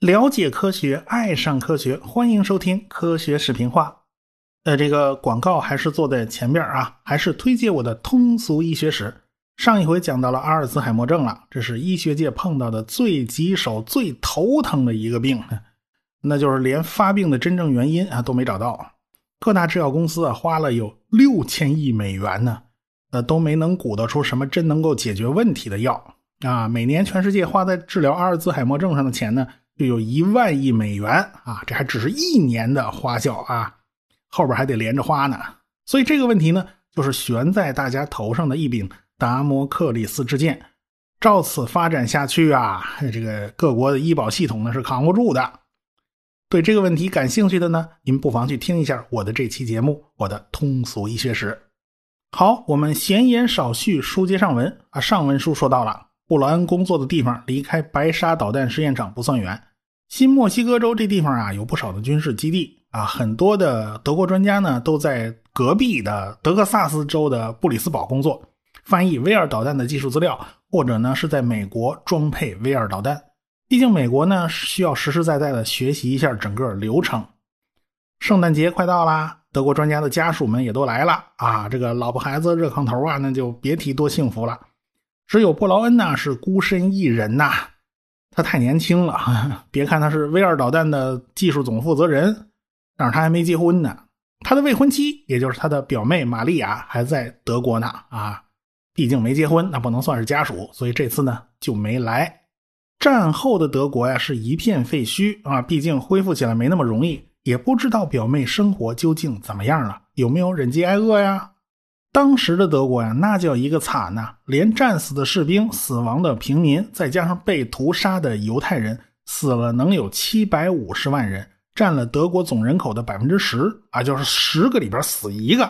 了解科学，爱上科学，欢迎收听科学视频化。呃，这个广告还是坐在前边啊，还是推荐我的通俗医学史。上一回讲到了阿尔兹海默症了，这是医学界碰到的最棘手、最头疼的一个病，那就是连发病的真正原因啊都没找到。各大制药公司啊花了有六千亿美元呢，呃都没能鼓捣出什么真能够解决问题的药啊。每年全世界花在治疗阿尔兹海默症上的钱呢？就有一万亿美元啊，这还只是一年的花销啊，后边还得连着花呢。所以这个问题呢，就是悬在大家头上的一柄达摩克里斯之剑。照此发展下去啊，这个各国的医保系统呢是扛不住的。对这个问题感兴趣的呢，您不妨去听一下我的这期节目，我的通俗医学史。好，我们闲言少叙，书接上文啊。上文书说到了。布劳恩工作的地方离开白沙导弹试验场不算远，新墨西哥州这地方啊有不少的军事基地啊，很多的德国专家呢都在隔壁的德克萨斯州的布里斯堡工作，翻译 V 二导弹的技术资料，或者呢是在美国装配 V 二导弹。毕竟美国呢需要实实在在的学习一下整个流程。圣诞节快到啦，德国专家的家属们也都来了啊，这个老婆孩子热炕头啊，那就别提多幸福了。只有布劳恩呢是孤身一人呐，他太年轻了。别看他是 V 二导弹的技术总负责人，但是他还没结婚呢。他的未婚妻，也就是他的表妹玛利亚，还在德国呢。啊，毕竟没结婚，那不能算是家属，所以这次呢就没来。战后的德国呀是一片废墟啊，毕竟恢复起来没那么容易。也不知道表妹生活究竟怎么样了，有没有忍饥挨饿呀？当时的德国呀，那叫一个惨呐！连战死的士兵、死亡的平民，再加上被屠杀的犹太人，死了能有七百五十万人，占了德国总人口的百分之十啊，就是十个里边死一个。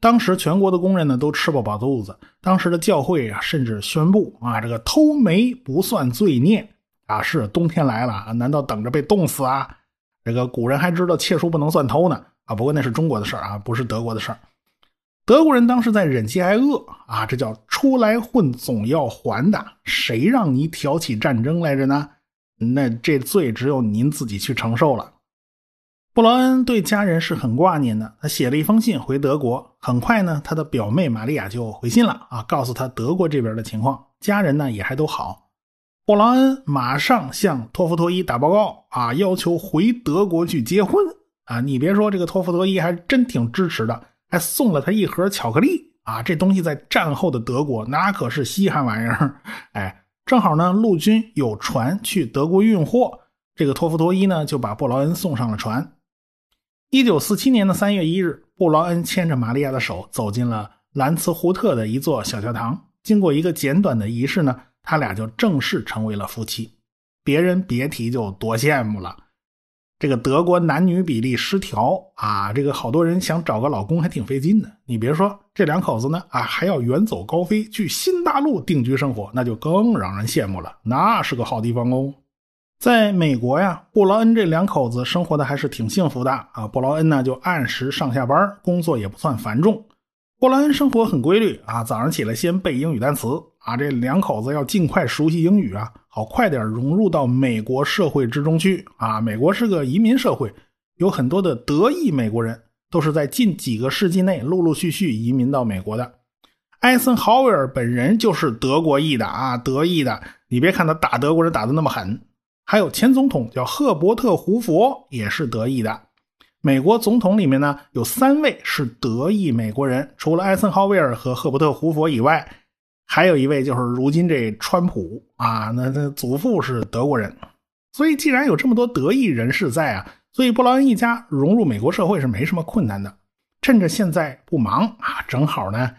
当时全国的工人呢，都吃不饱肚子。当时的教会啊，甚至宣布啊，这个偷煤不算罪孽啊。是冬天来了，难道等着被冻死啊？这个古人还知道窃书不能算偷呢啊。不过那是中国的事儿啊，不是德国的事儿。德国人当时在忍饥挨饿啊，这叫出来混总要还的。谁让你挑起战争来着呢？那这罪只有您自己去承受了。布劳恩对家人是很挂念的，他写了一封信回德国。很快呢，他的表妹玛利亚就回信了啊，告诉他德国这边的情况，家人呢也还都好。布劳恩马上向托夫托伊打报告啊，要求回德国去结婚啊。你别说，这个托夫托伊还真挺支持的。还送了他一盒巧克力啊！这东西在战后的德国那可是稀罕玩意儿。哎，正好呢，陆军有船去德国运货，这个托夫托伊呢就把布劳恩送上了船。一九四七年的三月一日，布劳恩牵着玛利亚的手走进了兰茨胡特的一座小教堂。经过一个简短的仪式呢，他俩就正式成为了夫妻。别人别提就多羡慕了。这个德国男女比例失调啊，这个好多人想找个老公还挺费劲的。你别说，这两口子呢啊，还要远走高飞去新大陆定居生活，那就更让人羡慕了。那是个好地方哦。在美国呀，布劳恩这两口子生活的还是挺幸福的啊。布劳恩呢就按时上下班，工作也不算繁重。布劳恩生活很规律啊，早上起来先背英语单词啊。这两口子要尽快熟悉英语啊。好，快点融入到美国社会之中去啊！美国是个移民社会，有很多的德裔美国人都是在近几个世纪内陆陆续续移民到美国的。艾森豪威尔本人就是德国裔的啊，德裔的。你别看他打德国人打的那么狠，还有前总统叫赫伯特·胡佛也是德裔的。美国总统里面呢，有三位是德裔美国人，除了艾森豪威尔和赫伯特·胡佛以外。还有一位就是如今这川普啊，那他祖父是德国人，所以既然有这么多德裔人士在啊，所以布劳恩一家融入美国社会是没什么困难的。趁着现在不忙啊，正好呢，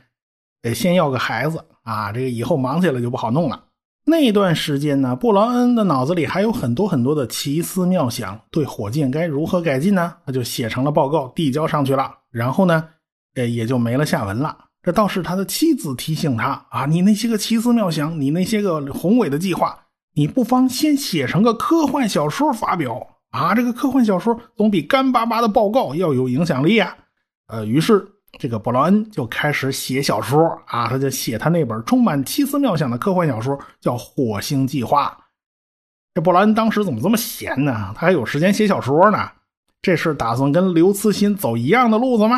得先要个孩子啊，这个以后忙起来就不好弄了。那段时间呢，布劳恩的脑子里还有很多很多的奇思妙想，对火箭该如何改进呢？他就写成了报告，递交上去了。然后呢，呃，也就没了下文了。这倒是他的妻子提醒他啊，你那些个奇思妙想，你那些个宏伟的计划，你不妨先写成个科幻小说发表啊！这个科幻小说总比干巴巴的报告要有影响力啊。呃，于是这个布劳恩就开始写小说啊，他就写他那本充满奇思妙想的科幻小说，叫《火星计划》。这布劳恩当时怎么这么闲呢？他还有时间写小说呢？这是打算跟刘慈欣走一样的路子吗？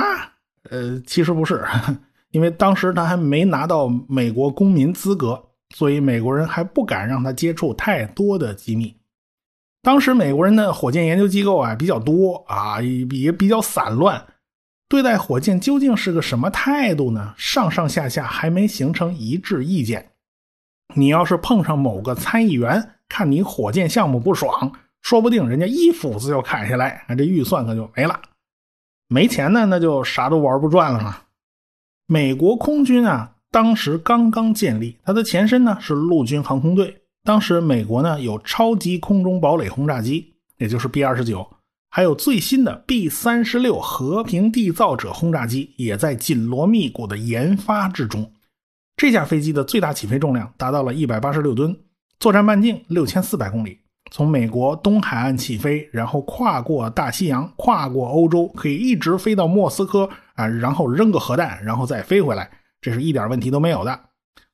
呃，其实不是，因为当时他还没拿到美国公民资格，所以美国人还不敢让他接触太多的机密。当时美国人的火箭研究机构啊比较多啊，也比较散乱。对待火箭究竟是个什么态度呢？上上下下还没形成一致意见。你要是碰上某个参议员，看你火箭项目不爽，说不定人家一斧子就砍下来，这预算可就没了。没钱呢，那就啥都玩不转了嘛。美国空军啊，当时刚刚建立，它的前身呢是陆军航空队。当时美国呢有超级空中堡垒轰炸机，也就是 B 二十九。还有最新的 B 三十六和平缔造者轰炸机也在紧锣密鼓的研发之中。这架飞机的最大起飞重量达到了一百八十六吨，作战半径六千四百公里，从美国东海岸起飞，然后跨过大西洋，跨过欧洲，可以一直飞到莫斯科啊，然后扔个核弹，然后再飞回来，这是一点问题都没有的。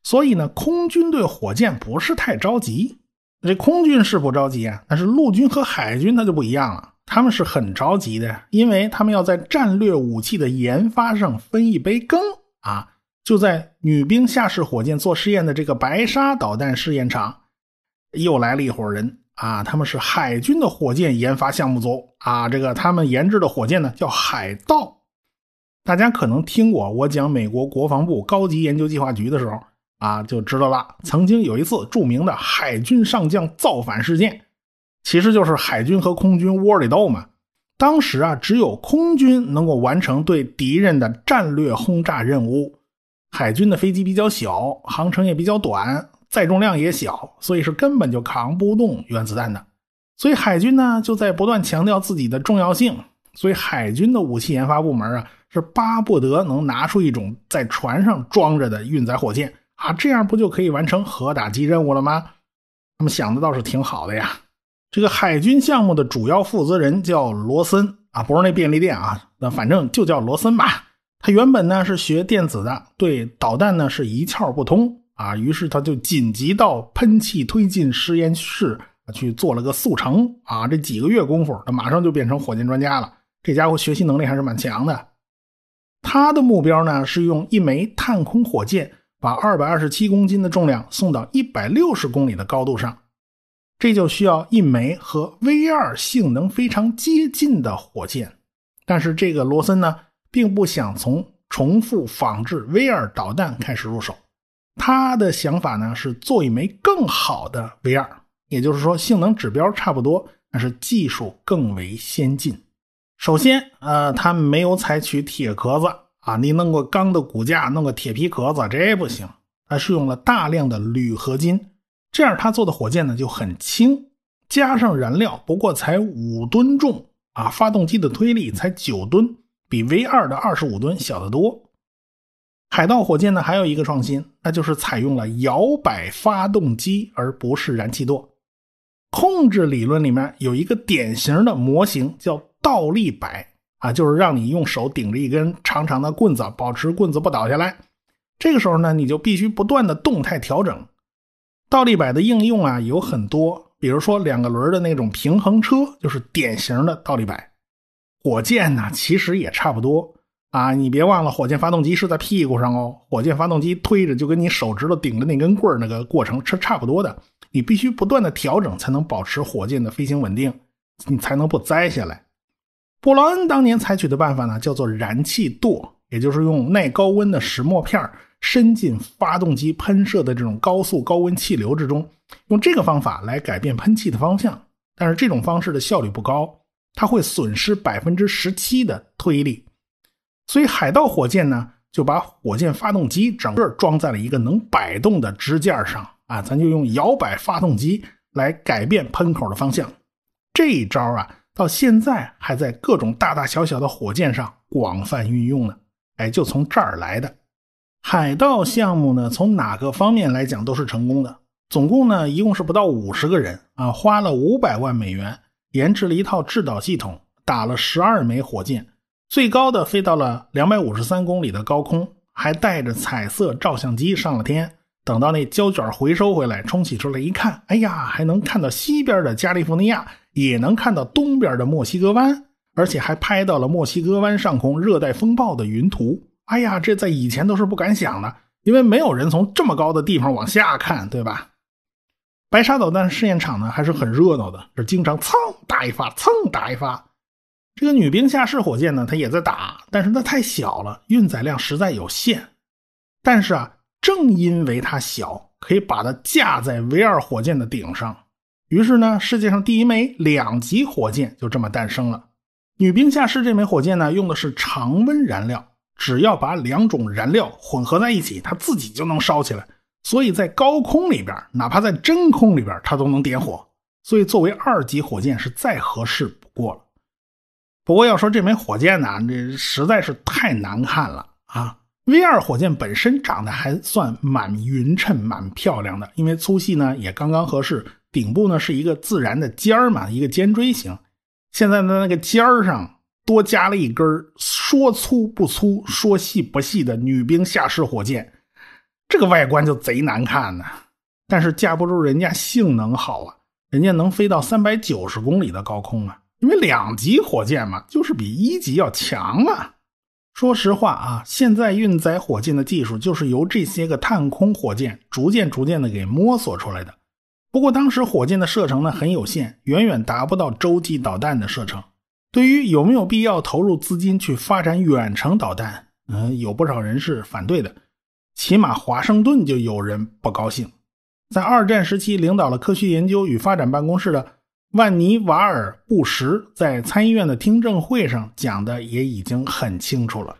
所以呢，空军对火箭不是太着急。这空军是不着急啊，但是陆军和海军它就不一样了。他们是很着急的，因为他们要在战略武器的研发上分一杯羹啊！就在女兵下士火箭做试验的这个白沙导弹试验场，又来了一伙人啊！他们是海军的火箭研发项目组啊！这个他们研制的火箭呢叫海盗，大家可能听过我讲美国国防部高级研究计划局的时候啊，就知道了。曾经有一次著名的海军上将造反事件。其实就是海军和空军窝里斗嘛。当时啊，只有空军能够完成对敌人的战略轰炸任务。海军的飞机比较小，航程也比较短，载重量也小，所以是根本就扛不动原子弹的。所以海军呢，就在不断强调自己的重要性。所以海军的武器研发部门啊，是巴不得能拿出一种在船上装着的运载火箭啊，这样不就可以完成核打击任务了吗？他们想的倒是挺好的呀。这个海军项目的主要负责人叫罗森啊，不是那便利店啊，那反正就叫罗森吧。他原本呢是学电子的，对导弹呢是一窍不通啊，于是他就紧急到喷气推进实验室去做了个速成啊。这几个月功夫，他马上就变成火箭专家了。这家伙学习能力还是蛮强的。他的目标呢是用一枚探空火箭把二百二十七公斤的重量送到一百六十公里的高度上。这就需要一枚和 V 二性能非常接近的火箭，但是这个罗森呢，并不想从重复仿制 V 二导弹开始入手，他的想法呢是做一枚更好的 V 二，也就是说性能指标差不多，但是技术更为先进。首先，呃，他没有采取铁壳子啊，你弄个钢的骨架，弄个铁皮壳子，这不行，而是用了大量的铝合金。这样，他做的火箭呢就很轻，加上燃料不过才五吨重啊，发动机的推力才九吨，比 V 二的二十五吨小得多。海盗火箭呢还有一个创新，那就是采用了摇摆发动机而不是燃气舵。控制理论里面有一个典型的模型叫倒立摆啊，就是让你用手顶着一根长长的棍子，保持棍子不倒下来。这个时候呢，你就必须不断的动态调整。倒立摆的应用啊有很多，比如说两个轮的那种平衡车，就是典型的倒立摆。火箭呢，其实也差不多啊。你别忘了，火箭发动机是在屁股上哦。火箭发动机推着，就跟你手指头顶着那根棍那个过程是差不多的。你必须不断的调整，才能保持火箭的飞行稳定，你才能不栽下来。布劳恩当年采取的办法呢，叫做燃气舵，也就是用耐高温的石墨片伸进发动机喷射的这种高速高温气流之中，用这个方法来改变喷气的方向。但是这种方式的效率不高，它会损失百分之十七的推力。所以海盗火箭呢，就把火箭发动机整个装在了一个能摆动的支架上啊，咱就用摇摆发动机来改变喷口的方向。这一招啊，到现在还在各种大大小小的火箭上广泛运用呢。哎，就从这儿来的。海盗项目呢，从哪个方面来讲都是成功的。总共呢，一共是不到五十个人啊，花了五百万美元研制了一套制导系统，打了十二枚火箭，最高的飞到了两百五十三公里的高空，还带着彩色照相机上了天。等到那胶卷回收回来，冲洗出来一看，哎呀，还能看到西边的加利福尼亚，也能看到东边的墨西哥湾，而且还拍到了墨西哥湾上空热带风暴的云图。哎呀，这在以前都是不敢想的，因为没有人从这么高的地方往下看，对吧？白沙导弹试验场呢还是很热闹的，这经常蹭打一发，蹭打一发。这个女兵下士火箭呢，它也在打，但是它太小了，运载量实在有限。但是啊。正因为它小，可以把它架在 V 二火箭的顶上，于是呢，世界上第一枚两级火箭就这么诞生了。女兵下士这枚火箭呢，用的是常温燃料，只要把两种燃料混合在一起，它自己就能烧起来。所以在高空里边，哪怕在真空里边，它都能点火。所以作为二级火箭是再合适不过了。不过要说这枚火箭呢，这实在是太难看了啊！V 二火箭本身长得还算蛮匀称、蛮漂亮的，因为粗细呢也刚刚合适，顶部呢是一个自然的尖儿嘛，一个尖锥形。现在的那个尖儿上多加了一根说粗不粗、说细不细的女兵下士火箭，这个外观就贼难看呢。但是架不住人家性能好啊，人家能飞到三百九十公里的高空啊，因为两级火箭嘛，就是比一级要强啊。说实话啊，现在运载火箭的技术就是由这些个探空火箭逐渐逐渐的给摸索出来的。不过当时火箭的射程呢很有限，远远达不到洲际导弹的射程。对于有没有必要投入资金去发展远程导弹，嗯，有不少人是反对的。起码华盛顿就有人不高兴。在二战时期领导了科学研究与发展办公室的。万尼瓦尔·布什在参议院的听证会上讲的也已经很清楚了。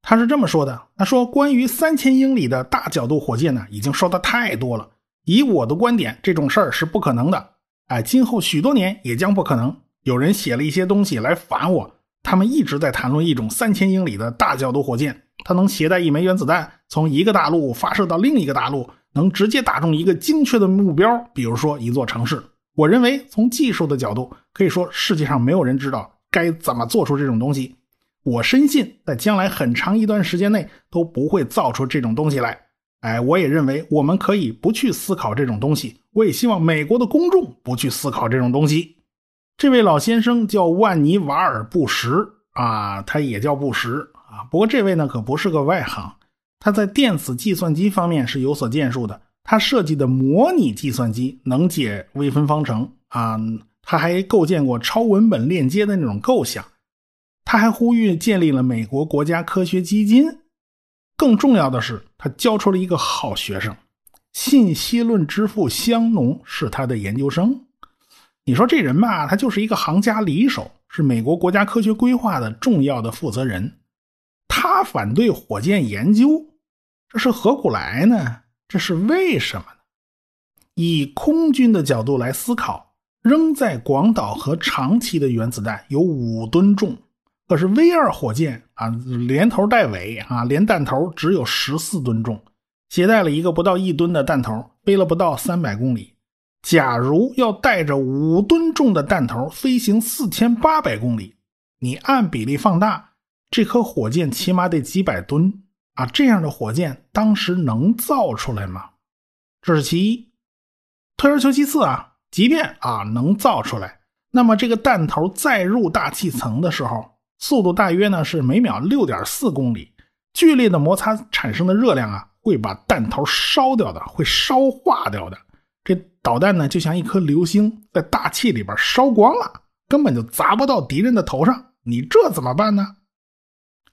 他是这么说的：“他说，关于三千英里的大角度火箭呢，已经说的太多了。以我的观点，这种事儿是不可能的。哎，今后许多年也将不可能。有人写了一些东西来反我，他们一直在谈论一种三千英里的大角度火箭，它能携带一枚原子弹，从一个大陆发射到另一个大陆，能直接打中一个精确的目标，比如说一座城市。”我认为，从技术的角度，可以说世界上没有人知道该怎么做出这种东西。我深信，在将来很长一段时间内都不会造出这种东西来。哎，我也认为我们可以不去思考这种东西。我也希望美国的公众不去思考这种东西。这位老先生叫万尼瓦尔·布什啊，他也叫布什啊。不过这位呢，可不是个外行，他在电子计算机方面是有所建树的。他设计的模拟计算机能解微分方程啊，他还构建过超文本链接的那种构想，他还呼吁建立了美国国家科学基金。更重要的是，他教出了一个好学生，信息论之父香农是他的研究生。你说这人吧，他就是一个行家里手，是美国国家科学规划的重要的负责人。他反对火箭研究，这是何苦来呢？这是为什么呢？以空军的角度来思考，扔在广岛和长崎的原子弹有五吨重，可是 V 二火箭啊，连头带尾啊，连弹头只有十四吨重，携带了一个不到一吨的弹头，飞了不到三百公里。假如要带着五吨重的弹头飞行四千八百公里，你按比例放大，这颗火箭起码得几百吨。啊，这样的火箭当时能造出来吗？这是其一。退而求其次啊，即便啊能造出来，那么这个弹头再入大气层的时候，速度大约呢是每秒六点四公里，剧烈的摩擦产生的热量啊会把弹头烧掉的，会烧化掉的。这导弹呢就像一颗流星，在大气里边烧光了，根本就砸不到敌人的头上。你这怎么办呢？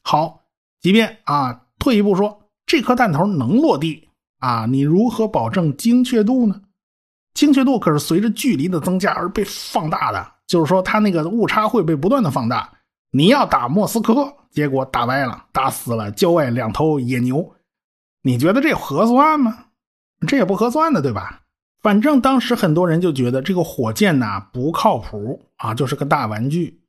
好，即便啊。退一步说，这颗弹头能落地啊？你如何保证精确度呢？精确度可是随着距离的增加而被放大的，就是说它那个误差会被不断的放大。你要打莫斯科，结果打歪了，打死了郊外两头野牛，你觉得这合算吗？这也不合算的，对吧？反正当时很多人就觉得这个火箭呐不靠谱啊，就是个大玩具。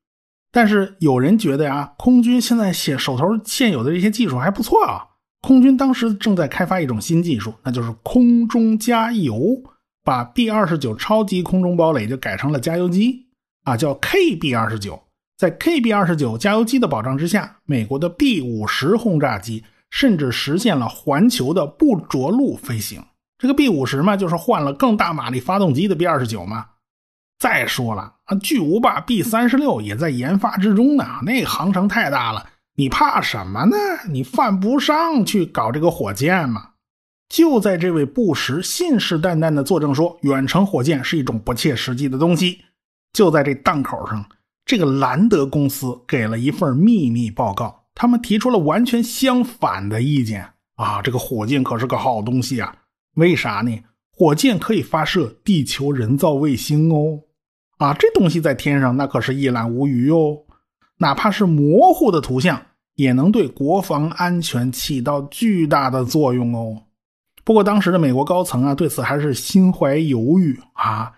但是有人觉得呀，空军现在现手头现有的这些技术还不错啊。空军当时正在开发一种新技术，那就是空中加油，把 B 二十九超级空中堡垒就改成了加油机啊，叫 KB 二十九。在 KB-29 加油机的保障之下，美国的 B-50 轰炸机甚至实现了环球的不着陆飞行。这个 B-50 嘛，就是换了更大马力发动机的 B-29 嘛。再说了啊，巨无霸 B-36 也在研发之中呢，那航程太大了，你怕什么呢？你犯不上去搞这个火箭嘛。就在这位布什信誓旦旦的作证说远程火箭是一种不切实际的东西，就在这档口上。这个兰德公司给了一份秘密报告，他们提出了完全相反的意见啊！这个火箭可是个好东西啊，为啥呢？火箭可以发射地球人造卫星哦，啊，这东西在天上那可是一览无余哦，哪怕是模糊的图像，也能对国防安全起到巨大的作用哦。不过当时的美国高层啊，对此还是心怀犹豫啊，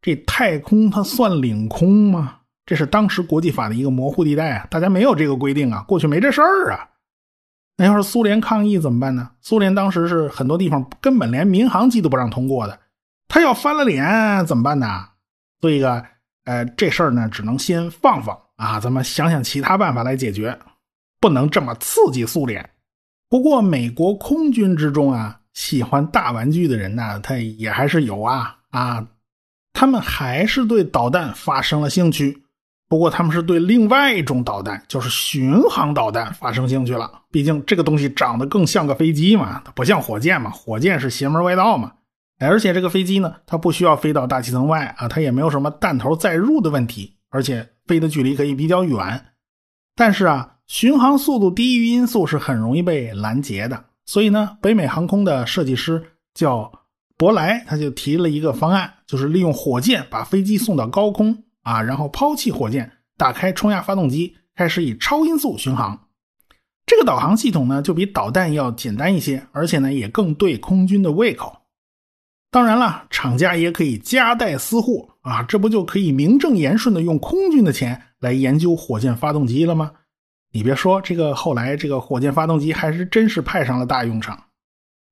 这太空它算领空吗？这是当时国际法的一个模糊地带啊，大家没有这个规定啊，过去没这事儿啊。那要是苏联抗议怎么办呢？苏联当时是很多地方根本连民航机都不让通过的，他要翻了脸怎么办呢？所以个，呃，这事儿呢，只能先放放啊，咱们想想其他办法来解决，不能这么刺激苏联。不过美国空军之中啊，喜欢大玩具的人呢，他也还是有啊啊，他们还是对导弹发生了兴趣。不过他们是对另外一种导弹，就是巡航导弹发生兴趣了。毕竟这个东西长得更像个飞机嘛，它不像火箭嘛，火箭是邪门歪道嘛。而且这个飞机呢，它不需要飞到大气层外啊，它也没有什么弹头载入的问题，而且飞的距离可以比较远。但是啊，巡航速度低于音速是很容易被拦截的。所以呢，北美航空的设计师叫伯莱，他就提了一个方案，就是利用火箭把飞机送到高空。啊，然后抛弃火箭，打开冲压发动机，开始以超音速巡航。这个导航系统呢，就比导弹要简单一些，而且呢，也更对空军的胃口。当然了，厂家也可以夹带私货啊，这不就可以名正言顺的用空军的钱来研究火箭发动机了吗？你别说，这个后来这个火箭发动机还是真是派上了大用场。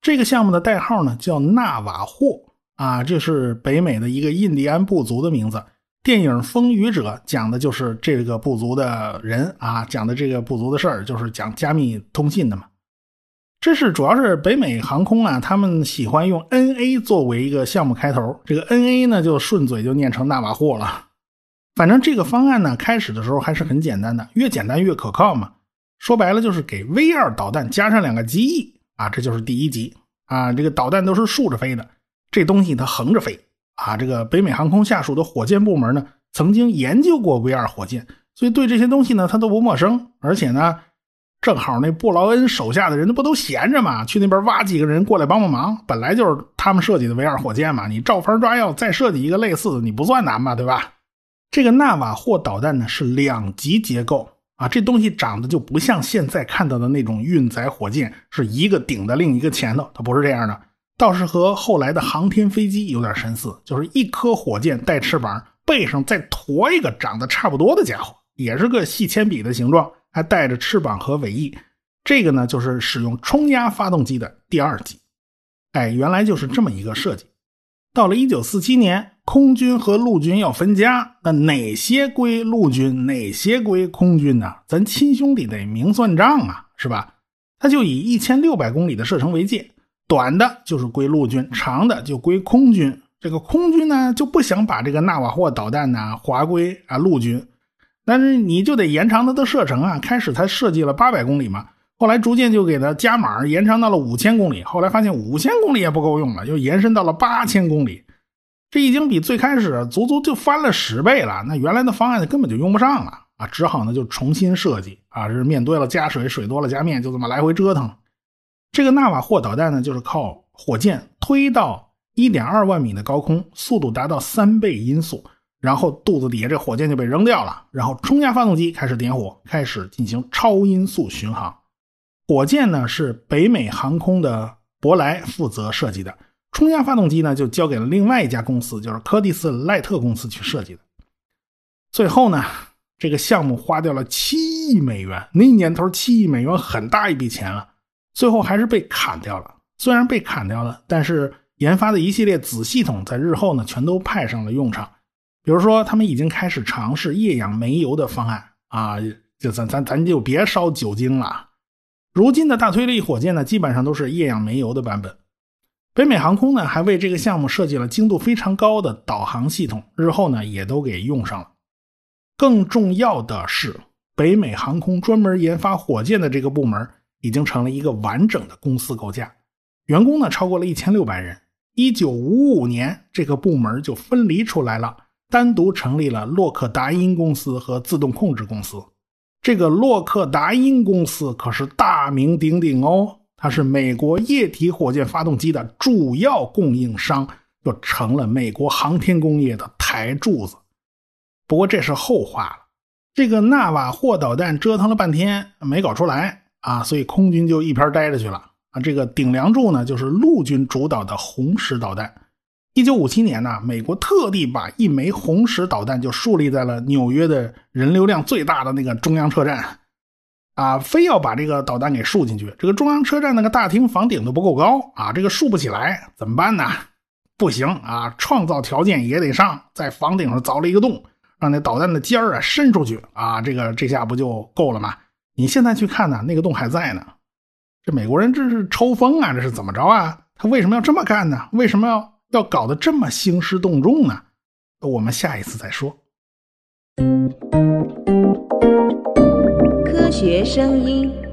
这个项目的代号呢叫纳瓦霍啊，这是北美的一个印第安部族的名字。电影《风雨者》讲的就是这个部族的人啊，讲的这个部族的事儿，就是讲加密通信的嘛。这是主要是北美航空啊，他们喜欢用 NA 作为一个项目开头，这个 NA 呢就顺嘴就念成纳瓦霍了。反正这个方案呢，开始的时候还是很简单的，越简单越可靠嘛。说白了就是给 V 二导弹加上两个机翼啊，这就是第一级啊。这个导弹都是竖着飞的，这东西它横着飞。啊，这个北美航空下属的火箭部门呢，曾经研究过 V 二火箭，所以对这些东西呢，他都不陌生。而且呢，正好那布劳恩手下的人，那不都闲着嘛，去那边挖几个人过来帮帮忙。本来就是他们设计的 V 二火箭嘛，你照方抓药，再设计一个类似的，你不算难吧，对吧？这个纳瓦霍导弹呢是两级结构啊，这东西长得就不像现在看到的那种运载火箭，是一个顶在另一个前头，它不是这样的。倒是和后来的航天飞机有点神似，就是一颗火箭带翅膀，背上再驮一个长得差不多的家伙，也是个细铅笔的形状，还带着翅膀和尾翼。这个呢，就是使用冲压发动机的第二级。哎，原来就是这么一个设计。到了1947年，空军和陆军要分家，那哪些归陆军，哪些归空军呢？咱亲兄弟得明算账啊，是吧？他就以1600公里的射程为界。短的就是归陆军，长的就归空军。这个空军呢就不想把这个纳瓦霍导弹呢划归啊陆军，但是你就得延长它的射程啊。开始才设计了八百公里嘛，后来逐渐就给它加码，延长到了五千公里。后来发现五千公里也不够用了，又延伸到了八千公里。这已经比最开始足足就翻了十倍了。那原来的方案根本就用不上了啊，只好呢就重新设计啊，是面多了加水，水多了加面，就这么来回折腾。这个纳瓦霍导弹呢，就是靠火箭推到一点二万米的高空，速度达到三倍音速，然后肚子底下这火箭就被扔掉了，然后冲压发动机开始点火，开始进行超音速巡航。火箭呢是北美航空的伯莱负责设计的，冲压发动机呢就交给了另外一家公司，就是柯蒂斯赖特公司去设计的。最后呢，这个项目花掉了七亿美元，那年头七亿美元很大一笔钱了。最后还是被砍掉了。虽然被砍掉了，但是研发的一系列子系统在日后呢全都派上了用场，比如说，他们已经开始尝试液氧煤油的方案啊，就咱咱咱就别烧酒精了。如今的大推力火箭呢，基本上都是液氧煤油的版本。北美航空呢，还为这个项目设计了精度非常高的导航系统，日后呢也都给用上了。更重要的是，北美航空专门研发火箭的这个部门已经成了一个完整的公司构架，员工呢超过了一千六百人。一九五五年，这个部门就分离出来了，单独成立了洛克达因公司和自动控制公司。这个洛克达因公司可是大名鼎鼎哦，它是美国液体火箭发动机的主要供应商，就成了美国航天工业的台柱子。不过这是后话了。这个纳瓦霍导弹折腾了半天没搞出来啊，所以空军就一边待着去了啊。这个顶梁柱呢，就是陆军主导的红石导弹。一九五七年呢，美国特地把一枚红石导弹就树立在了纽约的人流量最大的那个中央车站，啊，非要把这个导弹给竖进去。这个中央车站那个大厅房顶都不够高啊，这个竖不起来，怎么办呢？不行啊，创造条件也得上，在房顶上凿了一个洞，让那导弹的尖儿啊伸出去啊，这个这下不就够了吗？你现在去看呢，那个洞还在呢。这美国人这是抽风啊，这是怎么着啊？他为什么要这么干呢？为什么要？要搞得这么兴师动众呢？我们下一次再说。科学声音。